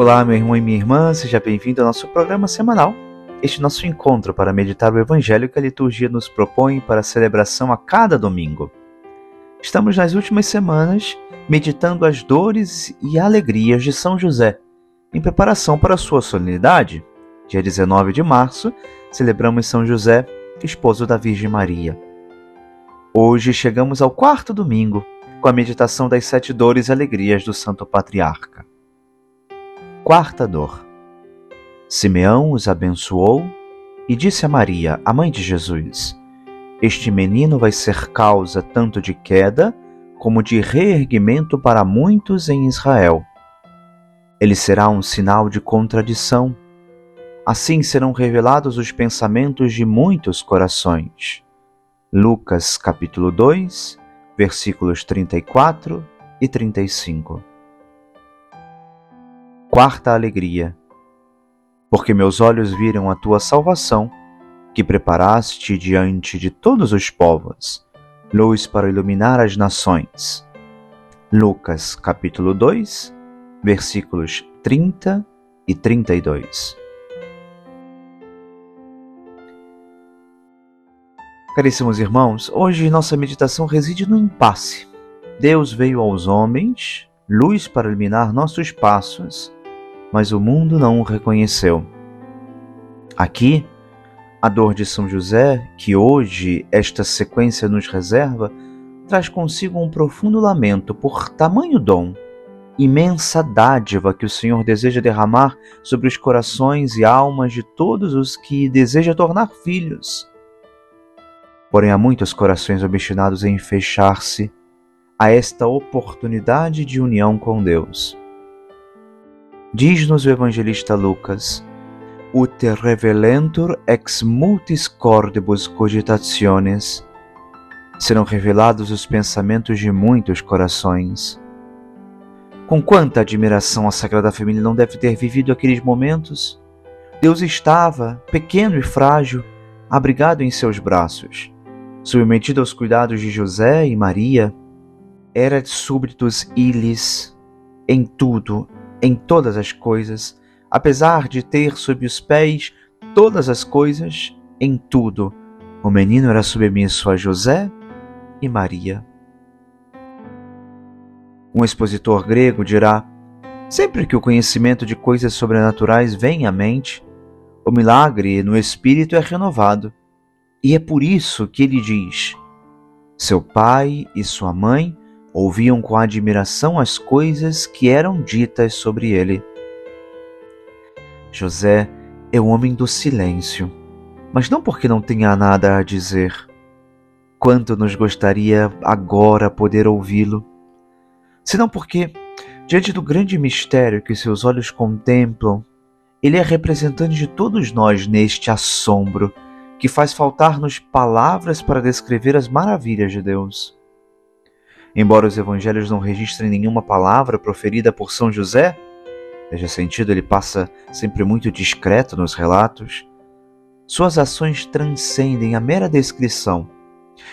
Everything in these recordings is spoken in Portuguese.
Olá, meu irmão e minha irmã, seja bem-vindo ao nosso programa semanal. Este nosso encontro para meditar o Evangelho que a liturgia nos propõe para a celebração a cada domingo. Estamos nas últimas semanas meditando as dores e alegrias de São José, em preparação para a sua solenidade. Dia 19 de março, celebramos São José, esposo da Virgem Maria. Hoje chegamos ao quarto domingo, com a meditação das sete dores e alegrias do Santo Patriarca. Quarta dor. Simeão os abençoou e disse a Maria, a mãe de Jesus: Este menino vai ser causa tanto de queda como de reerguimento para muitos em Israel. Ele será um sinal de contradição. Assim serão revelados os pensamentos de muitos corações. Lucas capítulo 2, versículos 34 e 35. Quarta alegria. Porque meus olhos viram a tua salvação, que preparaste diante de todos os povos, luz para iluminar as nações. Lucas capítulo 2, versículos 30 e 32. Caríssimos irmãos, hoje nossa meditação reside no impasse. Deus veio aos homens, luz para iluminar nossos passos, mas o mundo não o reconheceu. Aqui, a dor de São José, que hoje esta sequência nos reserva, traz consigo um profundo lamento por tamanho dom, imensa dádiva que o Senhor deseja derramar sobre os corações e almas de todos os que deseja tornar filhos Porém, há muitos corações obstinados em fechar-se a esta oportunidade de união com Deus. Diz-nos o evangelista Lucas: Ut revelentur ex multis cordibus cogitationes. Serão revelados os pensamentos de muitos corações. Com quanta admiração a Sagrada Família não deve ter vivido aqueles momentos? Deus estava, pequeno e frágil, abrigado em seus braços submetido aos cuidados de José e Maria, era de súbditos iles em tudo, em todas as coisas, apesar de ter sob os pés todas as coisas, em tudo, o menino era submisso a José e Maria. Um expositor grego dirá: sempre que o conhecimento de coisas sobrenaturais vem à mente, o milagre no espírito é renovado e é por isso que ele diz: Seu pai e sua mãe ouviam com admiração as coisas que eram ditas sobre ele. José é o homem do silêncio, mas não porque não tenha nada a dizer. Quanto nos gostaria agora poder ouvi-lo, senão porque, diante do grande mistério que seus olhos contemplam, ele é representante de todos nós neste assombro que faz faltar-nos palavras para descrever as maravilhas de Deus. Embora os evangelhos não registrem nenhuma palavra proferida por São José, nesse sentido ele passa sempre muito discreto nos relatos, suas ações transcendem a mera descrição,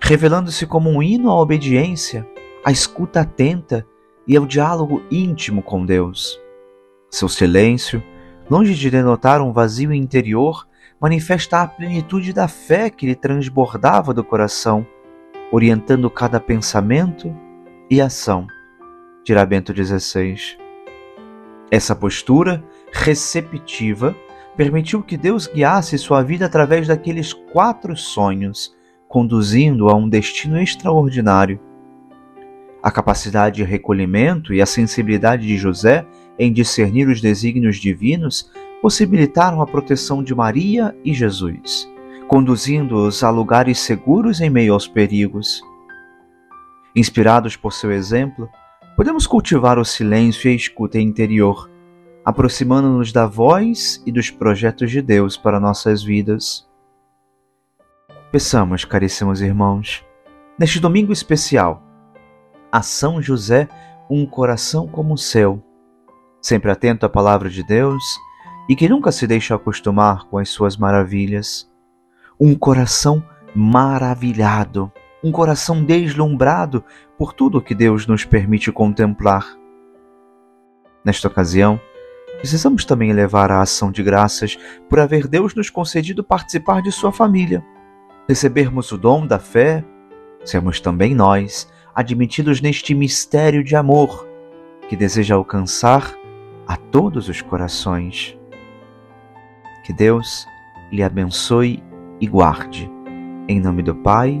revelando-se como um hino à obediência, à escuta atenta e ao diálogo íntimo com Deus. Seu silêncio, longe de denotar um vazio interior, manifesta a plenitude da fé que lhe transbordava do coração, orientando cada pensamento e ação. Dirá Bento. Essa postura receptiva permitiu que Deus guiasse sua vida através daqueles quatro sonhos, conduzindo a um destino extraordinário. A capacidade de recolhimento e a sensibilidade de José em discernir os desígnios divinos possibilitaram a proteção de Maria e Jesus, conduzindo-os a lugares seguros em meio aos perigos. Inspirados por seu exemplo, podemos cultivar o silêncio e a escuta interior, aproximando-nos da voz e dos projetos de Deus para nossas vidas. Peçamos, caríssimos irmãos, neste domingo especial, a São José um coração como o seu, sempre atento à palavra de Deus e que nunca se deixa acostumar com as suas maravilhas. Um coração maravilhado, um coração deslumbrado por tudo que Deus nos permite contemplar. Nesta ocasião, precisamos também elevar a ação de graças por haver Deus nos concedido participar de sua família. Recebermos o dom da fé, sermos também nós admitidos neste mistério de amor que deseja alcançar a todos os corações. Que Deus lhe abençoe e guarde. Em nome do Pai,